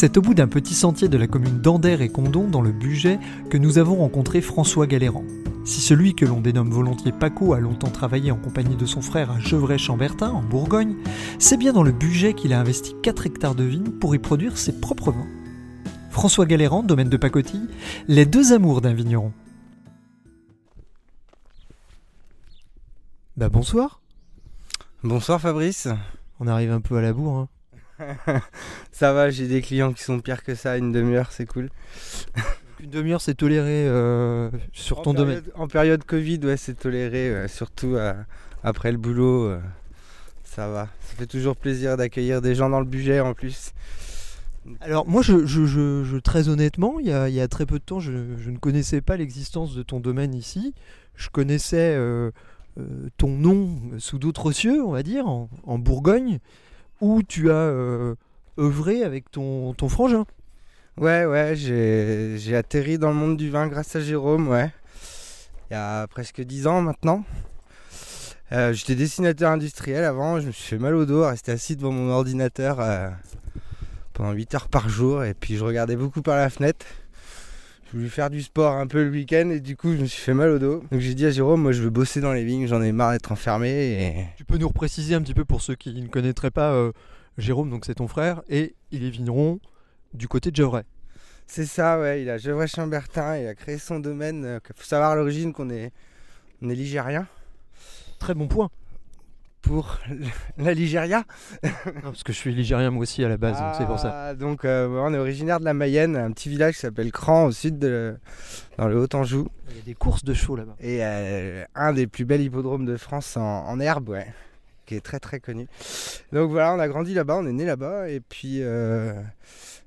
C'est au bout d'un petit sentier de la commune d'Ander et Condon, dans le Bugey, que nous avons rencontré François Galéran. Si celui que l'on dénomme volontiers Paco a longtemps travaillé en compagnie de son frère à Gevrey-Chambertin, en Bourgogne, c'est bien dans le Bugey qu'il a investi 4 hectares de vignes pour y produire ses propres vins. François Galéran, domaine de pacotille, les deux amours d'un vigneron. Bah bonsoir, Bonsoir Fabrice. on arrive un peu à la bourre. hein. Ça va, j'ai des clients qui sont pires que ça, une demi-heure, c'est cool. Une demi-heure c'est toléré euh, sur ton domaine. En période Covid, ouais, c'est toléré, ouais, surtout euh, après le boulot. euh, ça va. Ça fait toujours plaisir d'accueillir des gens dans le budget en plus. Alors moi, je, je- je- je- très honnêtement, il y, a, il y a très peu de temps, je, ne connaissais pas l'existence de ton domaine ici. Je connaissais euh, euh, ton nom sous d'autres cieux, on va dire, en, en Bourgogne, où tu as euh, œuvré avec ton, frangin. Ouais, ouais, j'ai atterri dans le monde du vin grâce à Jérôme, ouais. Il y a presque 10 ans maintenant. Euh, J'étais dessinateur industriel avant, je me suis fait mal au dos à rester assis devant mon ordinateur euh, pendant 8 heures par jour et puis je regardais beaucoup par la fenêtre. Je voulais faire du sport un peu le week-end et du coup je me suis fait mal au dos. Donc j'ai dit à Jérôme, moi je veux bosser dans les vignes, j'en ai marre d'être enfermé et Tu peux nous repréciser un petit peu pour ceux qui ne connaîtraient pas euh, Jérôme, donc c'est ton frère, et il est vigneron du côté de Gevrey. C'est ça, ouais. Il a Gevrey Chambertin, il a créé son domaine. Il faut savoir à l'origine qu'on est, on est ligérien. Très bon point. Pour la Ligéria. Non, parce que je suis ligérien moi aussi à la base, donc c'est pour ça. Ah, Donc, euh, on est originaire de la Mayenne, un petit village qui s'appelle Cran, au sud, de, dans le Haut-Anjou. Il y a des courses de chevaux là-bas. Et euh, un des plus bels hippodromes de France en, en herbe, ouais. Qui est très très connu. Donc voilà, on a grandi là-bas, on est né là-bas. Et puis, euh,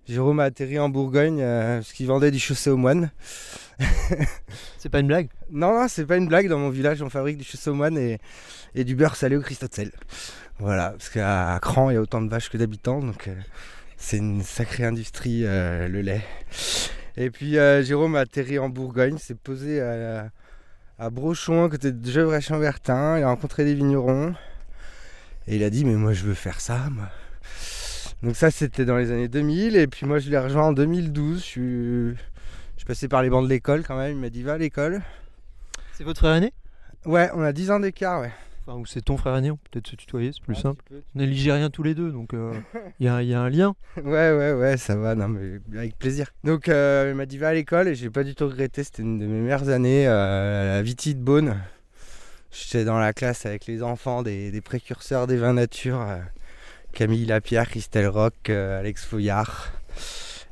Jérôme a atterri en Bourgogne euh, parce qu'il vendait du chaussé aux moines. C'est pas une blague? Non, non, c'est pas une blague. Dans mon village, on fabrique du chaussé aux moines et, et du beurre salé au Christot de sel. Voilà, parce qu'à Cran, il y a autant de vaches que d'habitants, donc euh, c'est une sacrée industrie, euh, le lait. Et puis Jérôme a atterri en Bourgogne, s'est posé à, à Brochon, à côté de Gevrey-Chambertin. Il a rencontré des vignerons. Et il a dit, mais moi, je veux faire ça, moi. Donc ça, c'était dans les années 2000. Et puis moi, je l'ai rejoint en 2012. Je suis, je suis passé par les bancs de l'école quand même. Il m'a dit, va à l'école. C'est votre frère aîné? Ouais, on a 10 ans d'écart, ouais. Enfin, ou c'est ton frère aîné, on peut peut-être se tutoyer, c'est plus simple. On est ligériens tous les deux, donc euh, il y, a- il y a un lien. Ouais, ouais, ouais, ça va, non, mais avec plaisir. Donc, euh, il m'a dit va à l'école et j'ai pas du tout regretté. C'était une de mes meilleures années euh, à la Viti de Beaune. J'étais dans la classe avec les enfants des, des précurseurs des vins nature Camille Lapierre, Christelle Roch, euh, Alex Fouillard.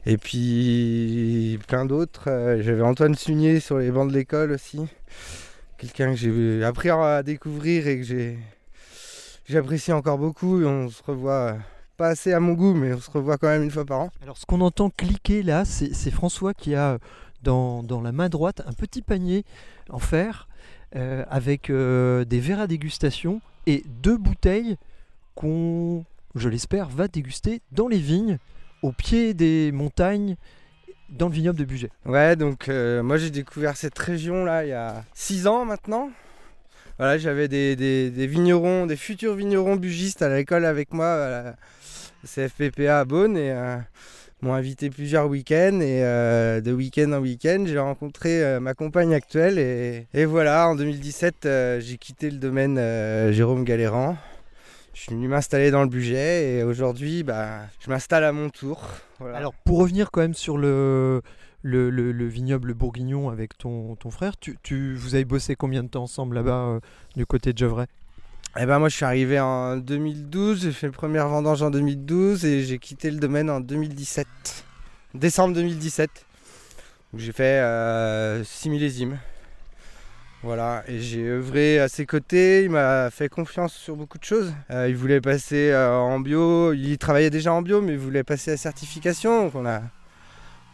Et puis plein d'autres. Euh, J'avais Antoine Sunier sur les bancs de l'école aussi. Quelqu'un que j'ai appris à découvrir et que j'ai j'apprécie encore beaucoup. On se revoit euh, pas assez à mon goût, mais on se revoit quand même une fois par an. Alors ce qu'on entend cliquer là, c'est François qui a dans, la main droite un petit panier en fer avec des verres à dégustation et deux bouteilles qu'on, je l'espère, va déguster dans les vignes, au pied des montagnes, dans le vignoble de Bugey. Ouais, donc euh, moi j'ai découvert cette région là il y a 6 ans maintenant. Voilà, j'avais des, vignerons, des futurs vignerons bugistes à l'école avec moi à CFPPA à Beaune et euh, m'ont invité plusieurs week-ends et euh, de week-end en week-end j'ai rencontré ma compagne actuelle et, voilà en 2017 euh, j'ai quitté le domaine Jérôme Galéran. Je suis venu m'installer dans le budget et aujourd'hui bah, je m'installe à mon tour. Voilà. Alors pour revenir quand même sur le, le, le- le vignoble bourguignon avec ton, ton frère, tu, tu- vous avez bossé combien de temps ensemble là-bas euh, du côté de Gevrey? Eh ben moi je suis arrivé en 2012, j'ai fait le premier vendange en 2012 et j'ai quitté le domaine en 2017. Décembre 2017. Donc j'ai fait 6 millésimes. Voilà, et j'ai œuvré à ses côtés, il m'a fait confiance sur beaucoup de choses. Euh, il voulait passer euh, en bio, il travaillait déjà en bio, mais il voulait passer la certification. Donc on a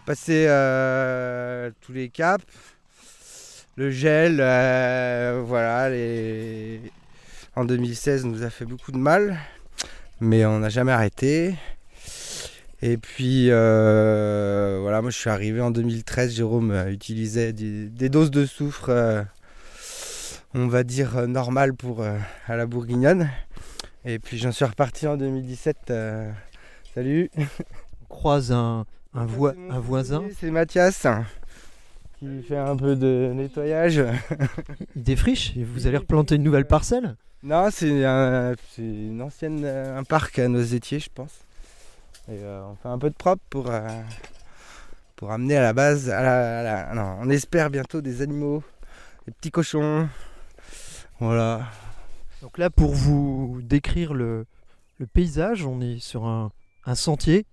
passé euh, tous les caps, le gel, voilà, les... en 2016 nous a fait beaucoup de mal, mais on n'a jamais arrêté. Et puis voilà, moi je suis arrivé en 2013, Jérôme utilisait des, des doses de soufre, on va dire euh, normales pour euh, à la bourguignonne. Et puis j'en suis reparti en 2017. euh, salut. On croise un, voisin, C'est Mathias qui fait un peu de nettoyage. il défriche et vous allez replanter une nouvelle parcelle? Non, c'est un, une ancienne un parc à Noisetier, je pense. Et euh, on fait un peu de propre pour euh, pour amener à la base, à la, à la- non, on espère bientôt des animaux, des petits cochons. Voilà. Donc là, pour vous décrire le, le paysage, on est sur un, un sentier.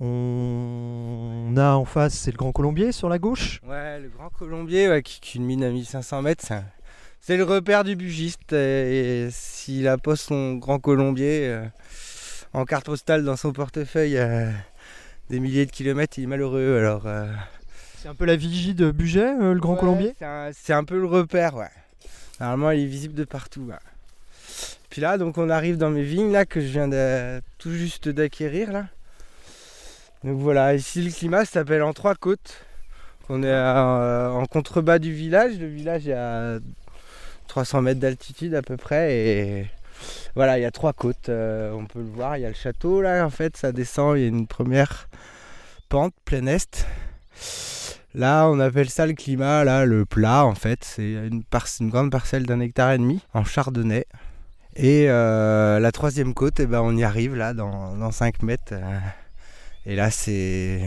On a en face, c'est le Grand Colombier sur la gauche. Ouais, le grand colombier ouais, qui culmine à 1500 mètres, c'est le repère du bugiste. Et, et s'il a pas son grand colombier euh, en carte postale dans son portefeuille euh, des milliers de kilomètres, il est malheureux. Alors, euh, C'est un peu la vigie de Buget, euh, le Grand ouais, Colombier. c'est un, c'est un peu le repère, ouais. Normalement, il est visible de partout. Puis là, donc, on arrive dans mes vignes là que je viens tout juste d'acquérir là. Donc voilà, ici le climat s'appelle en trois côtes. On est à- en contrebas du village. Le village est à 300 mètres d'altitude à peu près et voilà, il y a trois côtes. euh, on peut le voir. Il y a le château là. En fait, ça descend. Il y a une première pente plein est. Là, on appelle ça le climat, là, le plat en fait. C'est une, grande parcelle d'un hectare et demi en chardonnay. Et euh, la troisième côte, eh ben, on y arrive là dans, dans 5 mètres. euh, et là, c'est.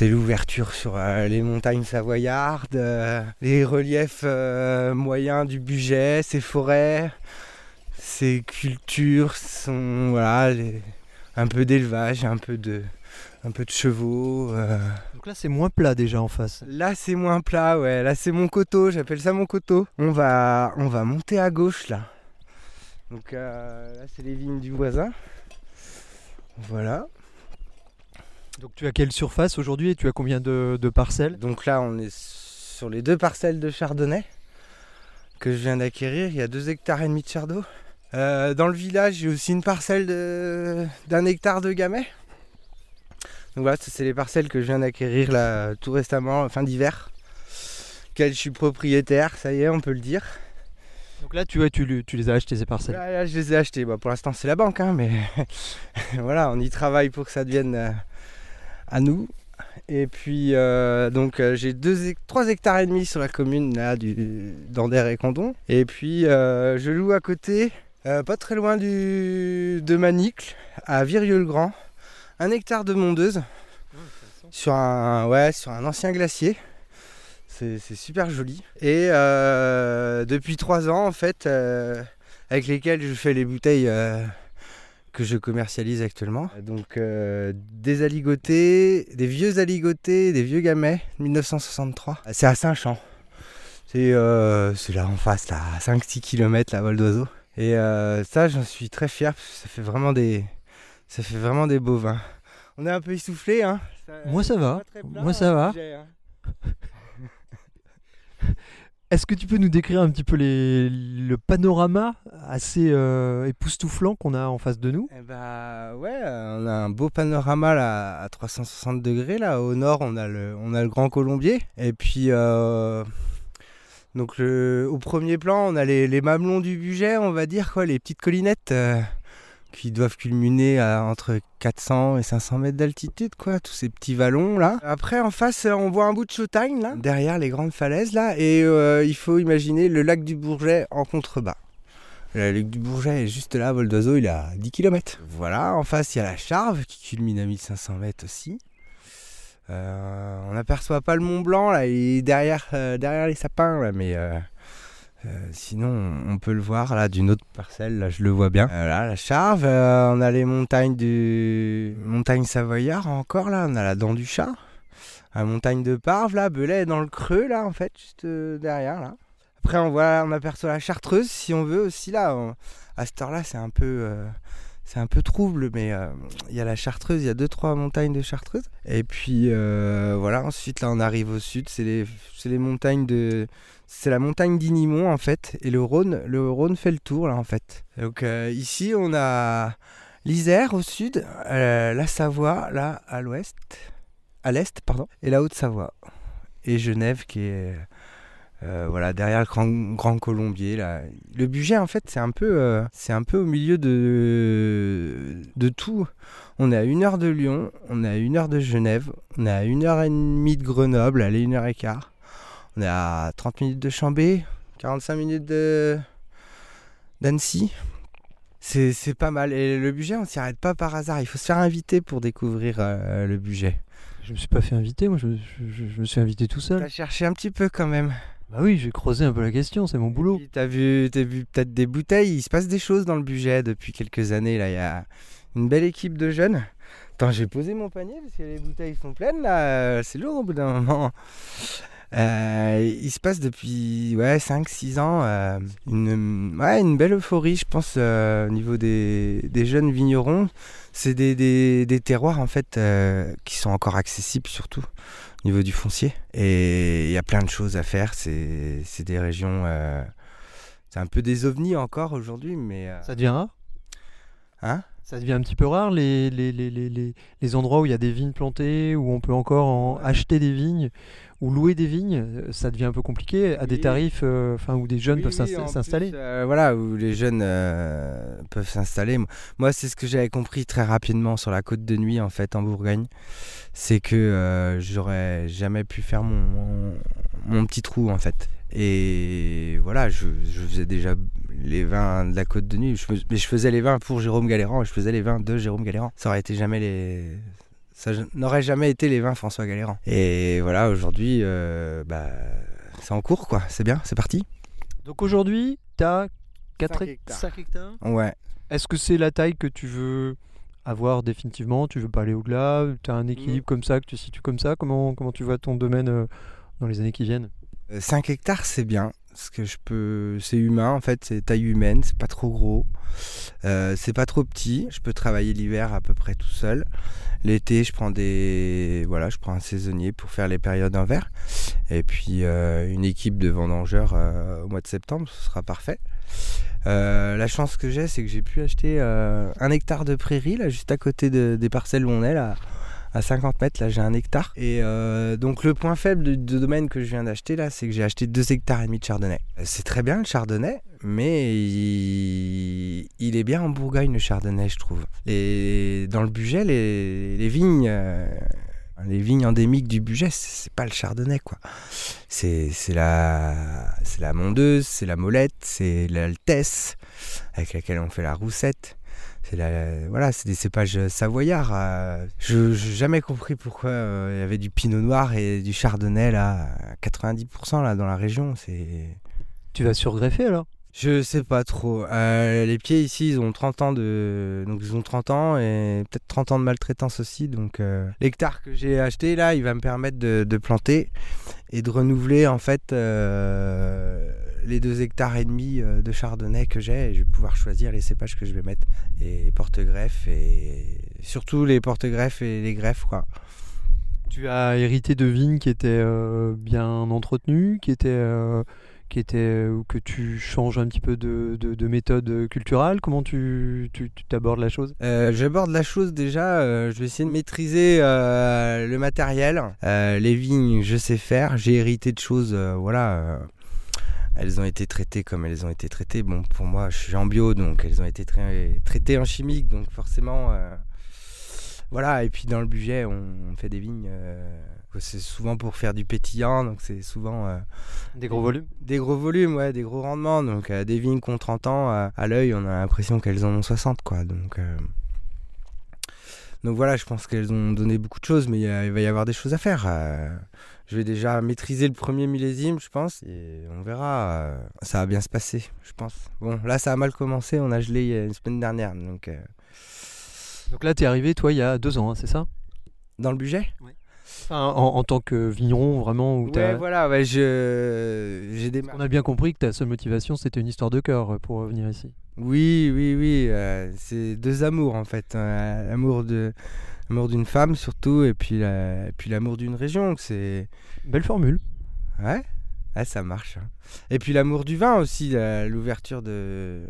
L'ouverture sur euh, les montagnes savoyardes, les reliefs moyens du budget, ces forêts, ces cultures, un peu d'élevage, un peu de chevaux. Donc là, c'est moins plat déjà en face. Là, c'est moins plat, ouais. Là, c'est mon coteau. J'appelle ça mon coteau. On va, on va monter à gauche là. Donc euh, là, c'est les vignes du voisin. Voilà. Donc tu as quelle surface aujourd'hui et tu as combien de, de parcelles? Donc là, on est sur les deux parcelles de chardonnay que je viens d'acquérir. Il y a deux hectares et demi de chardot. Euh, dans le village, j'ai aussi une parcelle d'un hectare de gamay. Donc voilà, c'est les parcelles que je viens d'acquérir là tout récemment, fin d'hiver. Quelles je suis propriétaire, ça y est, on peut le dire. Donc là, tu, ouais, tu, le- tu les as achetées ces parcelles. Là, là, je les ai achetés. Bah, pour l'instant, c'est la banque, hein, mais voilà, on y travaille pour que ça devienne euh, à nous. Et puis, euh, donc, euh, j'ai 3 hectares et demi sur la commune là, du, d'Ander et Condon. Et puis, je loue à côté, pas très loin du, de Manicle, à Virieux-le-Grand, un hectare de mondeuse sur un, ouais, sur un ancien glacier. C'est super joli. Et euh, depuis trois ans, en fait, euh, avec lesquels je fais les bouteilles euh, que je commercialise actuellement. Donc des aligotés, des vieux aligotés, des vieux gamets, 1963. C'est à Saint-Champ. C'est là en face, là, à 5-6 km, la vol d'oiseau. Et ça, j'en suis très fier, parce que ça fait vraiment des, ça fait vraiment des beaux vins. On est un peu essoufflé, hein. Moi, ça va. Plat, Moi, ça va. Est-ce que tu peux nous décrire un petit peu les, le panorama assez euh, époustouflant qu'on a en face de nous? Eh bah ouais, on a un beau panorama là à 360 degrés là. Au nord, on a le, on a le Grand Colombier. Et puis euh, donc le, au premier plan, on a les, les mamelons du budget, on va dire quoi, les petites collinettes euh, qui doivent culminer à entre 400 et 500 mètres d'altitude quoi, tous ces petits vallons là. Après en face, on voit un bout de Chautagne là, derrière les grandes falaises là, et euh, il faut imaginer le lac du Bourget en contrebas. Le lac du Bourget est juste là, vol d'oiseau, il est à 10 km. Voilà, en face, il y a la Charve qui culmine à 1500 mètres aussi. Euh, on n'aperçoit pas le Mont Blanc, là, il est derrière, euh, derrière les sapins, là, mais euh, euh, sinon, on- peut le voir là d'une autre parcelle, là, je le vois bien. Euh, là, la Charve, euh, on a les montagnes du. Montagne Savoyard encore, là, on a la Dent du Chat. la montagne de Parve, là, Belay dans le creux, là, en fait, juste euh, derrière, là. Après, on voit, on aperçoit la Chartreuse, si on veut aussi, là. à cette heure-là, c'est un peu, euh, c'est un peu trouble, mais euh, il y a la Chartreuse, il y a deux, trois montagnes de Chartreuse. Et puis, euh, voilà, ensuite, là, on arrive au sud, c'est les, les montagnes de... C'est la montagne d'Inimont, en fait, et le Rhône, le Rhône fait le tour, là, en fait. Donc, euh, ici, on a l'Isère au sud, la Savoie, là, à l'ouest, à l'est, pardon, et la Haute-Savoie. Et Genève, qui est... euh, voilà, derrière le grand, grand colombier. Là. Le budget, en fait, c'est un, peu, euh, c'est un peu au milieu de, de tout. On est à une heure de Lyon, on est à une heure de Genève, on est à une heure et demie de Grenoble, allez, une heure et quart. On est à 30 minutes de Chambé, 45 minutes de d'Annecy. C'est, c'est pas mal. Et le budget, on s'y arrête pas par hasard. Il faut se faire inviter pour découvrir euh, le budget. Je me suis pas fait inviter, moi je, je- je me suis invité tout seul. T'as cherché un petit peu quand même. Bah oui, j'ai creusé un peu la question, c'est mon boulot. Puis T'as vu, t'as vu peut-être des bouteilles. Il se passe des choses dans le budget depuis quelques années. Là, il y a une belle équipe de jeunes. Attends, j'ai posé mon panier parce que les bouteilles sont pleines là. Euh, C'est lourd au bout d'un moment. Euh, il se passe depuis ouais, 5-6 ans euh, une, ouais, une belle euphorie, je pense, euh, au niveau des, des jeunes vignerons. C'est des, des- des terroirs en fait qui sont encore accessibles surtout au niveau du foncier. Et il y a plein de choses à faire. C'est c'est des régions. euh, c'est un peu des ovnis encore aujourd'hui, mais. euh, Ça devient rare? Hein? Ça devient un petit peu rare les, les, les, les, les, les endroits où il y a des vignes plantées, où on peut encore en acheter des vignes, ou louer des vignes, euh, ça devient un peu compliqué à des tarifs euh, où des jeunes Oui, peuvent oui, s'installer. euh, voilà, où les jeunes euh, peuvent s'installer. Moi, c'est ce que j'avais compris très rapidement sur la côte de nuit, en fait, en Bourgogne. C'est que j'aurais jamais pu faire mon, mon, mon petit trou, en fait. Et voilà, je, je faisais déjà les vins de la côte de nuit. Je, mais je faisais les vins pour Jérôme Galéran et je faisais les vins de Jérôme Galéran. Ça aurait été jamais les. Ça n'aurait jamais été les vins François Galéran. Et voilà, aujourd'hui, euh, bah, c'est en cours, quoi. C'est bien, c'est parti. Donc aujourd'hui, tu as 4 Cinq hectares. 5 hectares. Ouais. Est-ce que c'est la taille que tu veux avoir définitivement? Tu veux pas aller au-delà? Tu as un équilibre comme ça, que tu situes comme ça? Comment, comment tu vois ton domaine euh, dans les années qui viennent? 5 hectares, c'est bien. Parce que je peux. C'est humain, en fait, c'est taille humaine, c'est pas trop gros. Euh, c'est pas trop petit. Je peux travailler l'hiver à peu près tout seul. L'été, je prends des. Voilà, je prends un saisonnier pour faire les périodes verre. Et puis euh, une équipe de vendangeurs euh, au mois de septembre, ce sera parfait. La chance que j'ai, c'est que j'ai pu acheter un hectare de prairie, là, juste à côté de- des parcelles où on est, là, à 50 mètres, là j'ai un hectare. Et euh, donc le point faible du, domaine que je viens d'acheter là, c'est que j'ai acheté 2 hectares et demi de chardonnay. C'est très bien le chardonnay, mais il, est bien en Bourgogne le chardonnay, je trouve. Et dans le budget, les, vignes. euh, les vignes endémiques du budget, c'est pas le chardonnay quoi. C'est la, la mondeuse, c'est la molette, c'est l'altesse avec laquelle on fait la roussette. C'est la, voilà, c'est des cépages savoyards. euh. Je n'ai jamais compris pourquoi euh, il y avait du pinot noir et du chardonnay là, à 90% là dans la région. C'est, Tu vas surgreffer alors? Je sais pas trop. Euh, les pieds ici, ils ont 30 ans de, donc ils ont 30 ans et peut-être 30 ans de maltraitance aussi. Donc euh, l'hectare que j'ai acheté là, il va me permettre de, de planter et de renouveler en fait euh, les deux hectares et demi euh, de chardonnay que j'ai. Je vais pouvoir choisir les cépages que je vais mettre et porte-greffes et surtout les porte-greffes et les greffes quoi. Tu as hérité de vignes qui étaient euh, bien entretenues, qui étaient, euh, qui étaient ou que tu changes un petit peu de, de, de méthode culturelle. Comment tu t'abordes la chose? Euh, J'aborde la chose déjà, je vais essayer de maîtriser le matériel. Les vignes, je sais faire. J'ai hérité de choses, voilà. Elles ont été traitées comme elles ont été traitées. Bon, pour moi, je suis en bio, donc elles ont été tra- traitées en chimique, donc forcément. euh, voilà, et puis dans le budget, on, fait des vignes. euh, c'est souvent pour faire du pétillant, donc c'est souvent. euh, Des gros volumes? Des gros volumes, ouais, des gros rendements. Donc des vignes qui ont 30 ans, à l'œil, on a l'impression qu'elles en ont 60, quoi. Donc, donc voilà, je pense qu'elles ont donné beaucoup de choses, mais il va y avoir des choses à faire. Euh. je vais déjà maîtriser le premier millésime, je pense, et on verra. euh, ça va bien se passer, je pense. Bon, là, ça a mal commencé, on a gelé il y a une semaine dernière, donc... euh, Donc là, tu es arrivé, toi, il y a deux ans, hein, c'est ça? Dans le budget? Ouais. Enfin, en, en tant que vigneron, vraiment, où Ouais, voilà, ouais, je, j'ai des. on a bien compris que ta seule motivation, c'était une histoire de cœur euh, pour venir ici. Oui, oui, oui. euh, c'est deux amours en fait. euh, l'amour de, l'amour d'une femme surtout, et puis la- et puis l'amour d'une région. C'est Belle formule. ouais, ouais, ça marche. hein. Et puis l'amour du vin aussi, la- l'ouverture de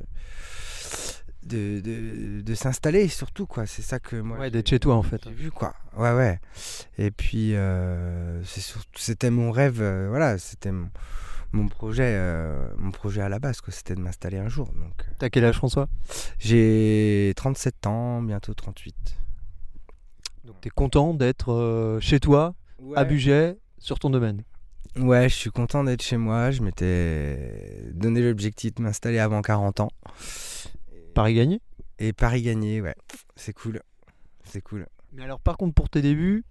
de, de, de s'installer surtout quoi. C'est ça que moi. Ouais, d'être chez toi en fait. j'ai vu quoi. Ouais, ouais. Et puis euh, c'est surtout- c'était mon rêve. euh, voilà, c'était mon, mon projet, euh, mon projet à la base. quoi. C'était de m'installer un jour. Donc. T'as quel âge, François? J'ai 37 ans, bientôt 38. Donc t'es content d'être euh, chez toi, Ouais. à Bugey, sur ton domaine? Ouais, je suis content d'être chez moi. Je m'étais donné l'objectif de m'installer avant 40 ans. Paris gagné? Et Paris gagné, ouais. C'est cool. C'est cool. Mais alors par contre pour tes débuts,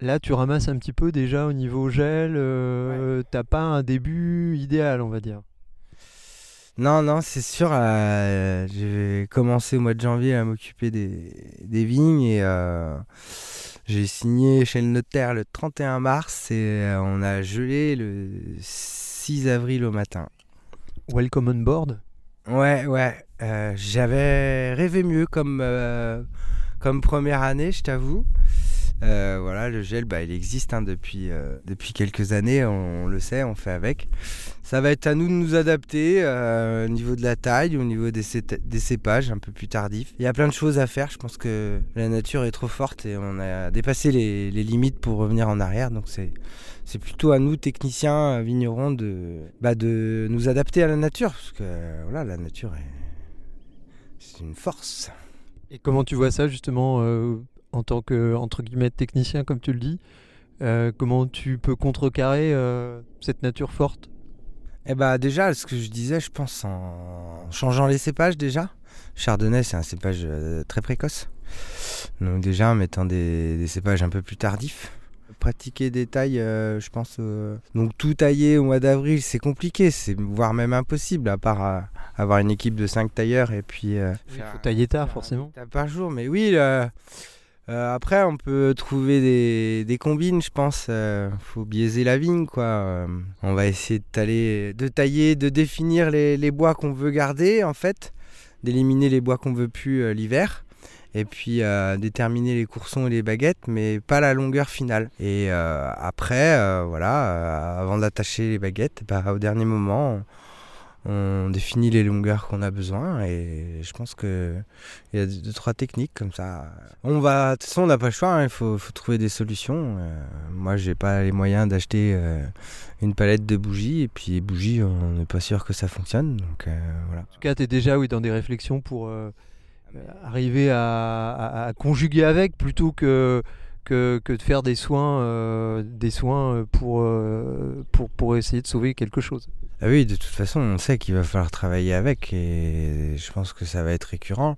là tu ramasses un petit peu déjà au niveau gel, euh, t'as pas un début idéal on va dire. Non, non, c'est sûr. euh, j'ai commencé au mois de janvier à m'occuper des, des vignes et euh, j'ai signé chez le notaire le 31 mars et euh, on a gelé le 6 avril au matin. Welcome on board. Ouais, ouais. euh, J'avais rêvé mieux comme, comme première année, je t'avoue. Euh, voilà, le gel, bah, il existe hein, depuis, euh, depuis quelques années, on, le sait, on fait avec. Ça va être à nous de nous adapter euh, au niveau de la taille, au niveau des, cépages un peu plus tardifs. Il y a plein de choses à faire, je pense que la nature est trop forte et on a dépassé les, limites pour revenir en arrière. Donc c'est plutôt à nous, techniciens, vignerons, de, bah, de nous adapter à la nature. Parce que voilà, la nature est c'est une force. Et comment tu vois ça justement en tant que entre guillemets technicien comme tu le dis euh, Comment tu peux contrecarrer euh, cette nature forte? Eh bah déjà, ce que je disais, je pense en changeant les cépages déjà. Chardonnay, c'est un cépage euh, très précoce. Donc déjà en mettant des, des cépages un peu plus tardifs. Pratiquer des tailles, euh, je pense. euh, Donc tout tailler au mois d'avril, c'est compliqué, c'est voire même impossible, à part euh, avoir une équipe de 5 tailleurs et puis. Il faut tailler tard forcément. par jour, mais oui. Euh, après, on peut trouver des, des combines, je pense. euh, faut biaiser la vigne, quoi. Euh, on va essayer de, tailler, de tailler, de définir les, les bois qu'on veut garder, en fait, d'éliminer les bois qu'on veut plus euh, l'hiver. Et puis déterminer les coursons et les baguettes, mais pas la longueur finale. Et après, voilà, avant d'attacher les baguettes, bah, au dernier moment, on définit les longueurs qu'on a besoin. Et je pense que il y a deux, trois techniques comme ça. On va, de toute façon, on n'a pas le choix. hein, Il faut, trouver des solutions. Euh, moi, j'ai pas les moyens d'acheter euh, une palette de bougies. Et puis, bougies, on n'est pas sûr que ça fonctionne. Donc euh. En tout cas, tu es déjà dans des réflexions pour euh, arriver à conjuguer avec plutôt que, que, de faire des soins, euh, des soins pour, euh, pour, pour essayer de sauver quelque chose. Ah oui, de toute façon, on sait qu'il va falloir travailler avec et je pense que ça va être récurrent.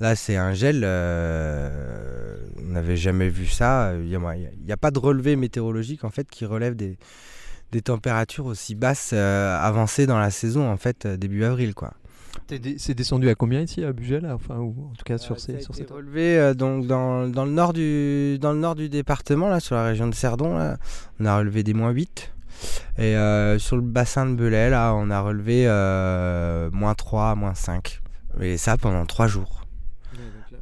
Là, c'est un gel. euh, on n'avait jamais vu ça. Il n'y a, a pas de relevé météorologique en fait qui relève des, des températures aussi basses euh, avancées dans la saison en fait euh, début avril quoi. C'est descendu à combien ici à Bugel Enfin, ou en tout cas sur Euh, ces, sur cette relevé euh, donc dans, dans le nord du dans le nord du département là sur la région de Cerdon là, on a relevé des moins 8 et euh, sur le bassin de Belay là on a relevé euh, moins 3 moins 5 et ça pendant 3 jours.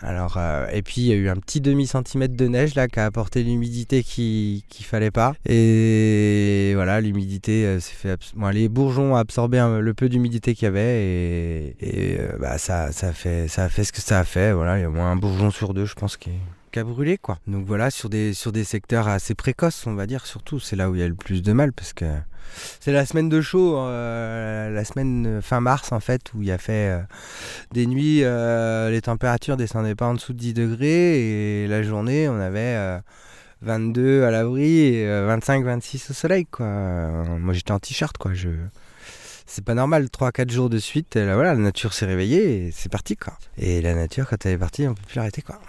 Alors, euh, et puis il y a eu un petit demi centimètre de neige là qui a apporté l'humidité qui qu'il fallait pas. Et voilà, l'humidité euh, s'est fait. les bourgeons ont absorbé le peu d'humidité qu'il y avait et, euh, bah, ça, ça, fait, ça a fait ce que ça a fait. Voilà, il y a au moins un bourgeon sur deux, je pense, qui, qui a brûlé quoi. Donc voilà, sur des, sur des secteurs assez précoces, on va dire, surtout, c'est là où il y a le plus de mal parce que c'est la semaine de chaud, euh, la semaine fin mars en fait, où il y a fait euh, des nuits, euh, les températures descendaient pas en dessous de 10 degrés et la journée, on avait euh, 22 à l'abri et 25-26 au soleil quoi. Moi j'étais en t-shirt quoi. Je... C'est pas normal, 3-4 jours de suite, là, voilà, la nature s'est réveillée et c'est parti quoi. Et la nature quand elle est partie, on peut plus l'arrêter quoi.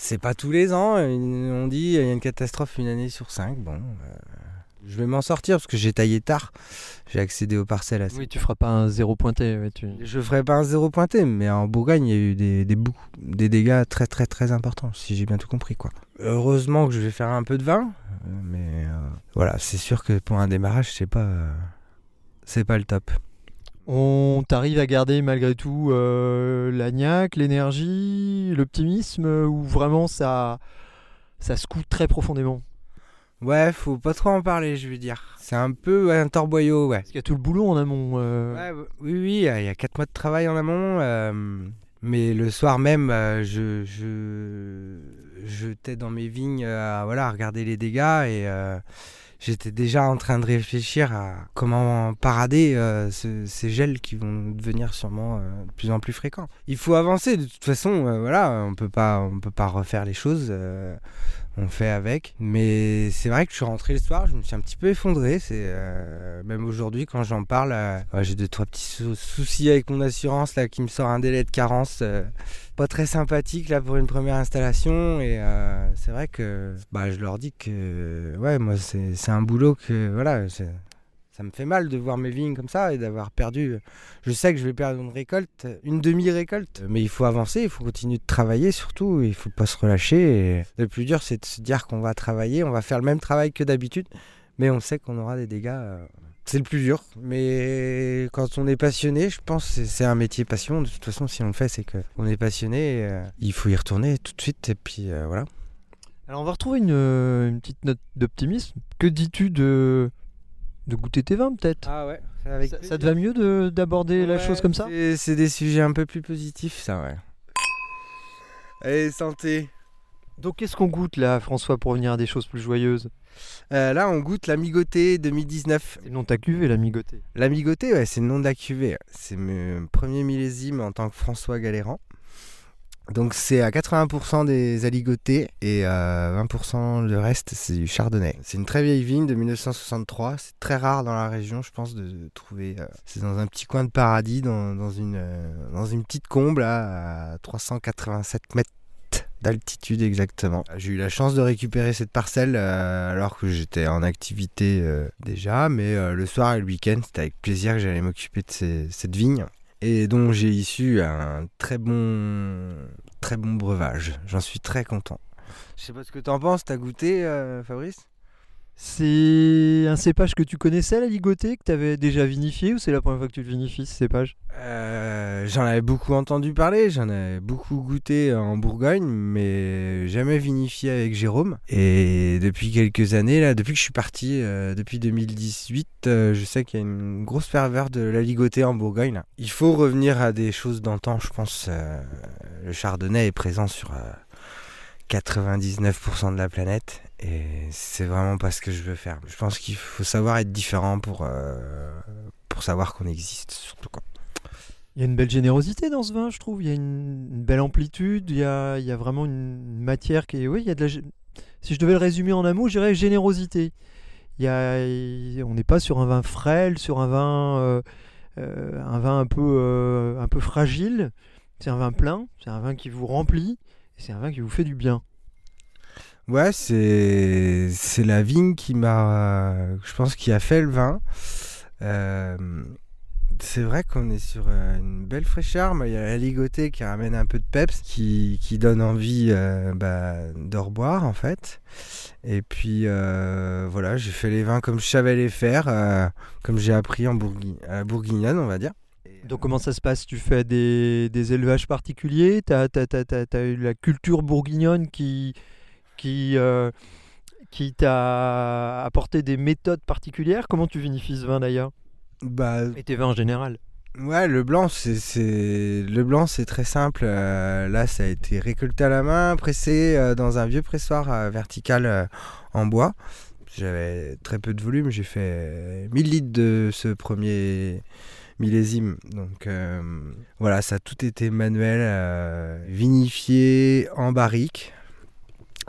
C'est pas tous les ans, une- on dit il y a une catastrophe une année sur cinq. Bon, euh, Je vais m'en sortir parce que j'ai taillé tard. J'ai accédé aux parcelles assez. Oui, tu feras pas un zéro pointé. ouais, tu... Je ferai pas un zéro pointé, mais en Bourgogne, il y a eu des, des, bouc- des dégâts très très très importants, si j'ai bien tout compris. quoi. Heureusement que je vais faire un peu de vin, euh, mais euh, voilà, c'est sûr que pour un démarrage, c'est pas, euh, c'est pas le top. On t'arrive à garder malgré tout euh, la niaque, l'énergie, l'optimisme, euh, ou vraiment ça, ça se coûte très profondément? Ouais, faut pas trop en parler, je veux dire. C'est un peu un torboyau, ouais. Parce qu'il y a tout le boulot en amont. euh. Ouais, oui, oui, il y a 4 mois de travail en amont. euh, mais le soir même, je, je, j'étais dans mes vignes à, voilà, à regarder les dégâts et j'étais déjà en train de réfléchir à comment parader euh, ce- ces gels qui vont devenir sûrement euh, de plus en plus fréquents. Il faut avancer, de toute façon, euh, voilà, on peut pas, on peut pas refaire les choses. On fait avec. Mais c'est vrai que je suis rentré le soir, je me suis un petit peu effondré. C'est euh, même aujourd'hui quand j'en parle, euh, j'ai deux trois petits sou- soucis avec mon assurance là qui me sort un délai de carence. euh, pas très sympathique là pour une première installation et c'est vrai que bah, je leur dis que ouais moi c'est un boulot que voilà ça me fait mal de voir mes vignes comme ça et d'avoir perdu. Je sais que je vais perdre une récolte, une demi-récolte, mais il faut avancer, il faut continuer de travailler surtout, il faut pas se relâcher. Le plus dur, c'est de se dire qu'on va travailler, on va faire le même travail que d'habitude, mais on sait qu'on aura des dégâts. euh, C'est le plus dur, mais quand on est passionné, je pense que c'est- un métier passion. De toute façon, si on le fait, c'est qu'on est passionné. euh, il faut y retourner tout de suite, et puis euh, voilà. Alors on va retrouver euh, une petite note d'optimisme. Que dis-tu de, de goûter tes vins peut-être Ah ouais, avec ça, ça te va mieux de- d'aborder la chose comme ça? C'est des sujets un peu plus positifs, ça, ouais. Allez, santé. Donc qu'est-ce qu'on goûte là François pour revenir à des choses plus joyeuses? Euh, là, on goûte l'Amigoté 2019. C'est le nom de ta cuvée, la migotée. L'Amigoté, ouais, c'est le nom de la cuvée. C'est mon premier millésime en tant que François Galéran. Donc c'est à 80% des aligotés et euh, 20% le reste c'est du chardonnay. C'est une très vieille vigne de 1963. C'est très rare dans la région, je pense, de trouver. euh, c'est dans un petit coin de paradis, dans, une, euh, dans une petite combe là, à 387 mètres d'altitude exactement. J'ai eu la chance de récupérer cette parcelle alors que j'étais en activité déjà, mais le soir et le week-end, c'était avec plaisir que j'allais m'occuper de cette vigne et dont j'ai issu un très bon, très bon breuvage. J'en suis très content. Je sais pas ce que t'en penses, t'as goûté, euh, Fabrice? C'est un cépage que tu connaissais, la ligotée, que tu avais déjà vinifié ou c'est la première fois que tu le vinifies ce cépage? Euh, J'en avais beaucoup entendu parler, j'en avais beaucoup goûté en Bourgogne, mais jamais vinifié avec Jérôme. Et depuis quelques années, là, depuis que je suis parti, euh, depuis 2018, euh, je sais qu'il y a une grosse ferveur de la ligotée en Bourgogne. Il faut revenir à des choses d'antan, je pense. le chardonnay est présent sur euh, 99% de la planète. Et c'est vraiment pas ce que je veux faire. Je pense qu'il faut savoir être différent pour, euh, pour savoir qu'on existe, surtout quoi. Il y a une belle générosité dans ce vin, je trouve. Il y a une, belle amplitude. Il y a, il y a vraiment une matière qui est. Oui, il y a de la. Si je devais le résumer en un mot, je dirais générosité. Il y a, on n'est pas sur un vin frêle, sur un vin, euh, euh, un vin un peu, un peu fragile. C'est un vin plein. C'est un vin qui vous remplit. C'est un vin qui vous fait du bien. Ouais, c'est c'est la vigne qui m'a, je pense, qui a fait le vin. Euh, c'est vrai qu'on est sur euh, une belle fraîcheur, mais il y a la ligotée qui ramène un peu de peps, qui, qui donne envie euh, bah, de reboire en fait. Et puis euh, voilà, j'ai fait les vins comme je savais les faire, comme j'ai appris en Bourguigne, à la bourguignonne, on va dire. Donc comment ça se passe? Tu fais des, des élevages particuliers? Tu as, eu la culture bourguignonne qui, qui, euh, qui t'a apporté des méthodes particulières? Comment tu vinifies ce vin d'ailleurs? Bah, Et tes vins en général? Ouais, le blanc, c'est le blanc, c'est très simple. Euh, là, ça a été récolté à la main, pressé euh, dans un vieux pressoir euh, vertical en bois. J'avais très peu de volume, j'ai fait 1000 litres de ce premier millésime. Donc voilà, ça a tout été manuel, vinifié en barrique.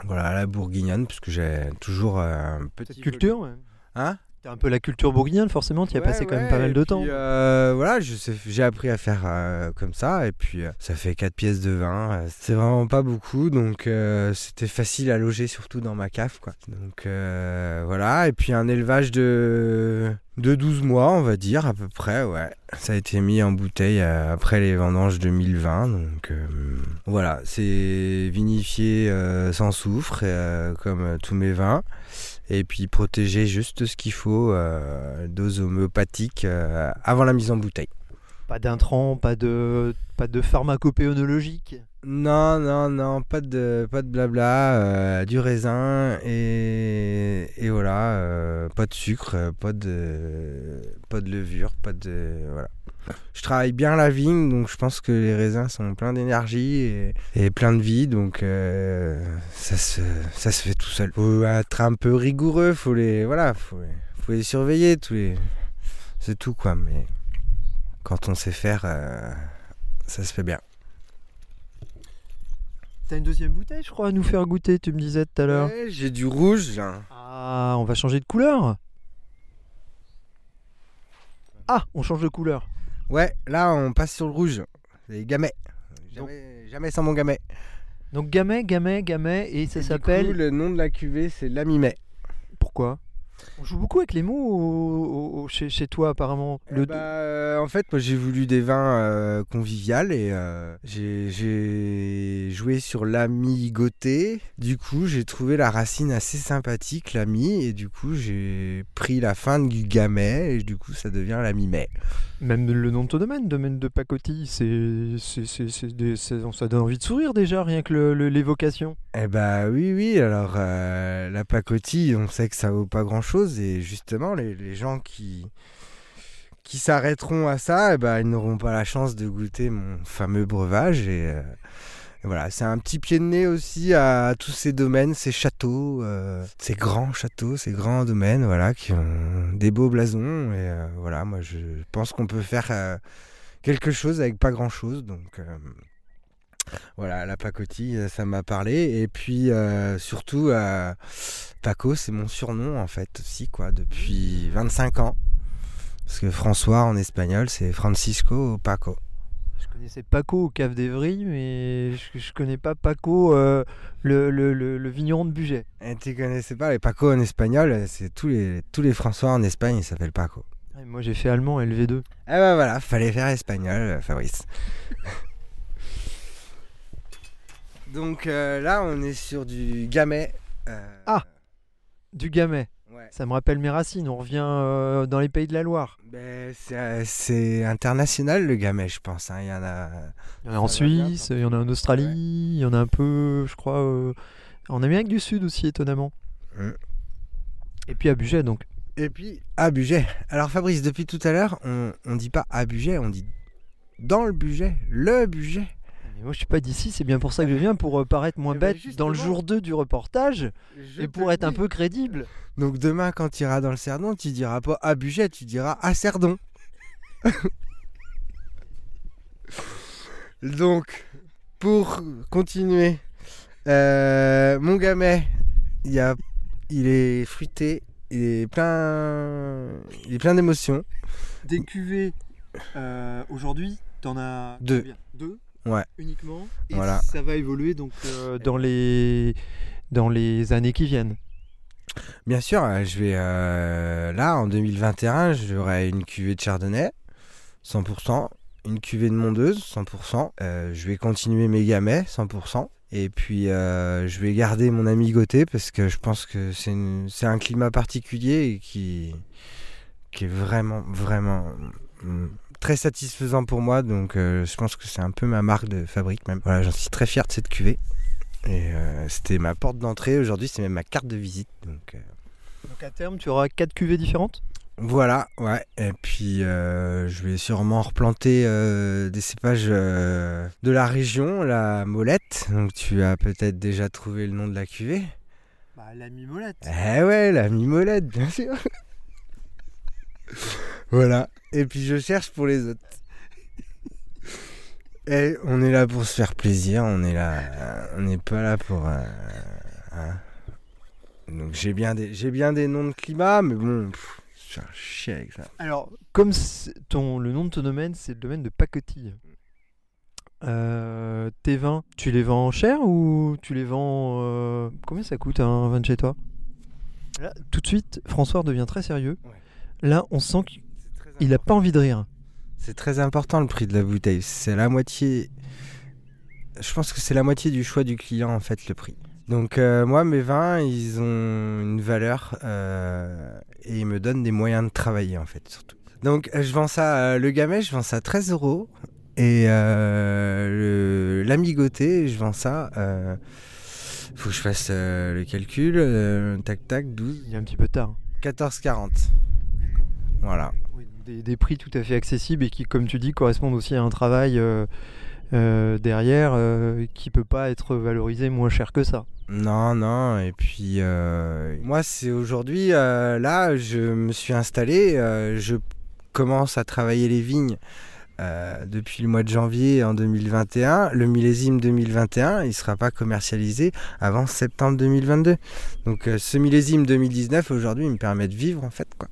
Voilà, à la bourguignonne, puisque j'ai toujours euh, un petit Cette culture. Hein? T'as un peu la culture bourguignonne, forcément, tu y as Ouais, passé quand même pas mal de puis, temps. euh, voilà, j'ai appris à faire euh, comme ça, et puis euh, ça fait 4 pièces de vin. c'est vraiment pas beaucoup, donc c'était facile à loger, surtout dans ma cave, quoi. Donc voilà, et puis un élevage de, de 12 mois, on va dire, à peu près, ouais. Ça a été mis en bouteille après les vendanges 2020, donc voilà, c'est vinifié sans soufre, comme tous mes vins. Et puis protéger juste ce qu'il faut, euh, dose homéopathique, euh, avant la mise en bouteille. Pas d'intrants, pas de, pas de pharmacopéonologique? Non, non, non, pas de, pas de blabla, euh, du raisin et, et voilà, euh, pas de sucre, pas de, pas de levure, pas de, voilà. Je travaille bien la vigne, donc je pense que les raisins sont pleins d'énergie et, et plein de vie, donc euh, ça, se, ça se fait tout seul. Faut être un peu rigoureux, faut les, voilà, faut, les- faut les surveiller tous les, c'est tout quoi. Mais quand on sait faire, euh, ça se fait bien. T'as une deuxième bouteille, je crois, à nous faire goûter, tu me disais tout à l'heure. Ouais, j'ai du rouge. là. Ah, on va changer de couleur. Ah, on change de couleur. Ouais, là on passe sur le rouge. Les gamets. Jamais, jamais sans mon gamet. Donc gamet, gamet, gamet, et ça s'appelle... coup, le nom de la cuvée, c'est l'amimet. Pourquoi? On joue beaucoup avec les mots au- au- au- chez, chez toi, apparemment. Le... euh, en fait, moi j'ai voulu des vins euh, conviviales et euh, j'ai- joué sur l'amigoté. Du coup, j'ai trouvé la racine assez sympathique, l'ami, et du coup, j'ai pris la fin du gamet et du coup, ça devient l'amimet. Même le nom de ton domaine, domaine de pacotille, c'est, ça donne envie de sourire déjà, rien que l'évocation. Eh bah oui, oui, alors euh, la pacotille, on sait que ça vaut pas grand et justement, les, gens qui, qui s'arrêteront à ça, eh ben, ils n'auront pas la chance de goûter mon fameux breuvage et, euh, voilà, c'est un petit pied de nez aussi à, tous ces domaines, ces châteaux, euh, ces grands châteaux, ces grands domaines, voilà, qui ont des beaux blasons et euh, voilà, moi je pense qu'on peut faire quelque chose avec pas grand chose, donc. Voilà, la pacotille, euh, ça m'a parlé. Et puis euh, surtout, euh, Paco, c'est mon surnom en fait aussi, quoi, depuis 25 ans. Parce que François en espagnol, c'est Francisco Paco. Je connaissais Paco au Cave d'Evry, mais je, je connais pas Paco, euh, le, le, le, le vigneron de Buget. Et tu connaissais pas les Paco en espagnol, c'est tous les, tous les François en Espagne, ils s'appellent Paco. Ouais, Moi j'ai fait allemand LV2. Ah bah voilà, fallait faire espagnol, Fabrice. Donc euh, là, on est sur du gamet. euh, Ah. Du Gamay. ouais. Ça me rappelle mes racines, on revient euh, dans les pays de la Loire. Ben, c'est, international le gamet, je pense. hein. Il y en a. Il y en a Suisse, il y en a en Australie, il y en a un peu, je crois, en Amérique du Sud aussi, étonnamment. Mm. Et puis à Buget, donc. Et puis à budget. Alors Fabrice, depuis tout à l'heure, on, on dit pas à budget, on dit dans le budget, le budget. Mais moi je suis pas d'ici, c'est bien pour ça que je viens, pour euh, paraître moins Eh ben, bête dans le jour 2 du reportage, et pour être un peu crédible. Donc demain, quand tu iras dans le Cerdon, tu diras pas à budget, tu diras à Cerdon. Donc, pour continuer, euh, mon gamet, il, y a, il est fruité, il est plein, il est plein d'émotions. Des cuvées, aujourd'hui, t'en as Deux. combien? Deux? Ouais. Uniquement. Et Voilà. ça va évoluer donc euh, dans, les, dans les années qui viennent. Bien sûr, euh, je vais euh, là en 2021, j'aurai une cuvée de Chardonnay, 100%, une cuvée de Mondeuse, 100%. euh, je vais continuer mes gamets, 100%. Et puis euh, je vais garder mon amigoté parce que je pense que c'est un climat particulier et qui, qui est vraiment, vraiment mm, très satisfaisant pour moi. Donc euh, je pense que c'est un peu ma marque de fabrique même. Voilà, j'en suis très fier de cette cuvée. Et euh, c'était ma porte d'entrée. Aujourd'hui, c'est même ma carte de visite. Donc euh, Donc à terme, tu auras quatre cuvées différentes? Voilà, ouais. Et puis euh, je vais sûrement replanter euh, des cépages euh, de la région, la molette. Donc tu as peut-être déjà trouvé le nom de la cuvée. Bah, la mimolette. Eh ouais, la mimolette, bien sûr. voilà. Et puis je cherche pour les autres. Et on est là pour se faire plaisir, on est là, on n'est pas là pour. euh, hein. Donc j'ai bien des, j'ai bien des noms de climat, mais bon, pff, Je suis un chien avec ça. Alors, comme ton, le nom de ton domaine, c'est le domaine de pacotille. Euh, tes vins, tu les vends cher ou tu les vends. euh, Combien ça coûte un vin de chez toi? Là, tout de suite, François devient très sérieux. Ouais. Là, on sent qu'il n'a pas envie de rire. C'est très important le prix de la bouteille. C'est la moitié. Je pense que c'est la moitié du choix du client en fait le prix. Donc euh, moi mes vins ils ont une valeur euh, et ils me donnent des moyens de travailler en fait surtout. Donc euh, je vends ça euh, le gamet je vends ça 13 euros et l'amigoté je vends ça. faut que je fasse euh, le calcul. euh, tac tac 12 Il est un petit peu tard. 14,40. Voilà. Des, prix tout à fait accessibles et qui, comme tu dis, correspondent aussi à un travail euh, euh, derrière euh, qui peut pas être valorisé moins cher que ça. Non, non, et puis moi c'est aujourd'hui, là je me suis installé, je commence à travailler les vignes depuis le mois de janvier en 2021. Le millésime 2021, il sera pas commercialisé avant septembre 2022. Donc ce millésime 2019 aujourd'hui me permet de vivre en fait quoi.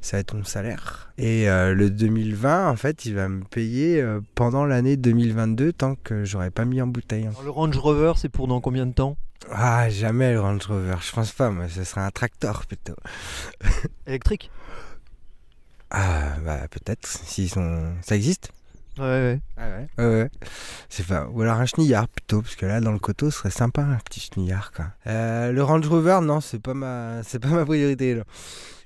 Ça va être mon salaire. Et euh, le 2020 en fait il va me payer euh, pendant l'année 2022 tant que j'aurais pas mis en bouteille. Alors, le Range Rover, c'est pour dans combien de temps? Ah, jamais le Range Rover. Je pense pas, moi, ce serait un tracteur plutôt. Électrique? Ah, bah peut-être. Sont. Ça existe? Ouais, ouais. Ah ouais. Ouais, ouais. C'est pas. Ou alors un chenillard plutôt, parce que là, dans le coteau, ce serait sympa un petit chenillard, quoi. Euh, le Range Rover, non, c'est pas ma, c'est pas ma priorité. Là.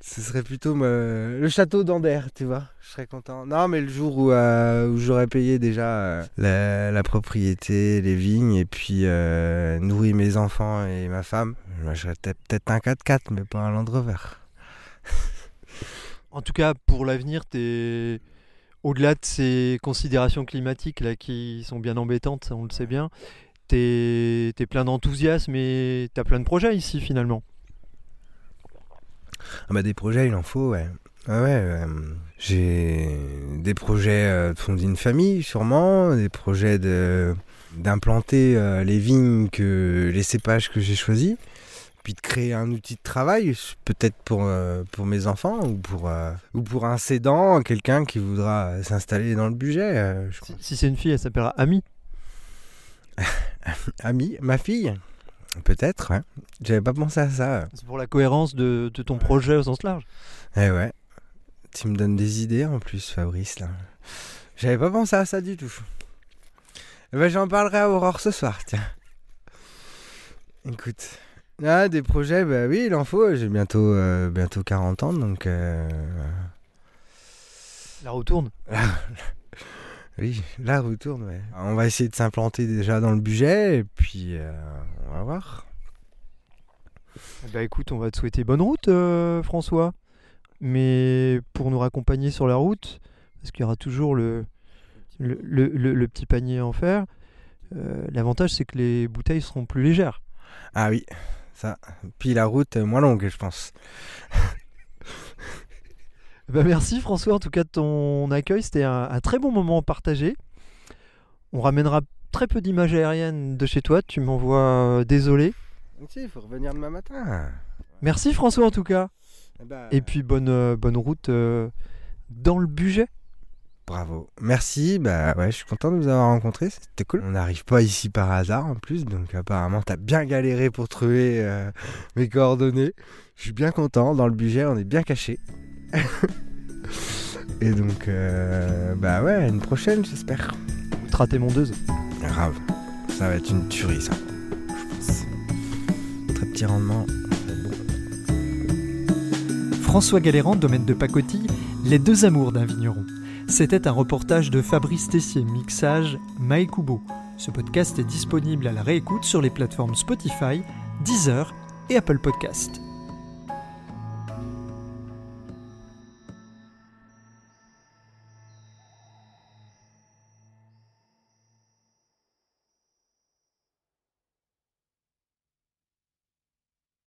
Ce serait plutôt me- le château d'Ander, tu vois. Je serais content. Non, mais le jour où, euh, où j'aurais payé déjà euh, la, la propriété, les vignes, et puis euh, nourri mes enfants et ma femme, moi, j'aurais peut-être peut-être un 4x4, mais pas un Land Rover. En tout cas, pour l'avenir, t'es au-delà de ces considérations climatiques là qui sont bien embêtantes, on le sait bien. T'es es plein d'enthousiasme et t'as plein de projets ici finalement. Ah bah des projets, il en faut, ouais. Ah ouais, euh, j'ai des projets euh, de fonder une famille, sûrement, des projets de d'implanter euh, les vignes que les cépages que j'ai choisis, puis de créer un outil de travail, peut-être pour euh, pour mes enfants ou pour euh, ou pour un cédant, quelqu'un qui voudra s'installer dans le budget. euh, je Si, si c'est une fille, elle s'appellera Ami. Ami, ma fille, peut-être. Ouais. J'avais pas pensé à ça. C'est pour la cohérence de, de ton projet au sens large. Eh ouais. Tu me donnes des idées en plus, Fabrice, là. J'avais pas pensé à ça du tout. Eh ben, j'en parlerai à Aurore ce soir, tiens. Écoute. Ah, des projets, bah oui, il en faut. J'ai bientôt, euh, bientôt 40 ans, donc... euh, La roue tourne. oui, la roue tourne, ouais. On va essayer de s'implanter déjà dans le budget, et puis euh, on va voir. Bah écoute, on va te souhaiter bonne route, François. Mais pour nous raccompagner sur la route, parce qu'il y aura toujours le, le, le- le- le petit panier en fer, l'avantage c'est que les bouteilles seront plus légères. Ah oui, ça. Puis la route, euh, moins longue, je pense. Bah merci François en tout cas de ton accueil, c'était un, un très bon moment partagé. On ramènera très peu d'images aériennes de chez toi, tu m'envoies euh, désolé. Si, il faut revenir demain matin. Merci François en tout cas. Eh ben, Et puis bonne, euh, bonne route dans le budget. Bravo. Merci. Bah ouais, je suis content de vous avoir rencontré. C'était cool. On n'arrive pas ici par hasard en plus, donc apparemment t'as bien galéré pour trouver euh, mes coordonnées. Je suis bien content. Dans le budget, on est bien caché. Et donc, euh, bah ouais, à une prochaine, j'espère. Traté mondeuse. Grave. Ça va être une tuerie, ça. Je pense. Très petit rendement. François Galérand, domaine de pacotille, Les deux amours d'un vigneron. C'était un reportage de Fabrice Tessier, mixage Mike Kubo. Ce podcast est disponible à la réécoute sur les plateformes Spotify, Deezer et Apple Podcast.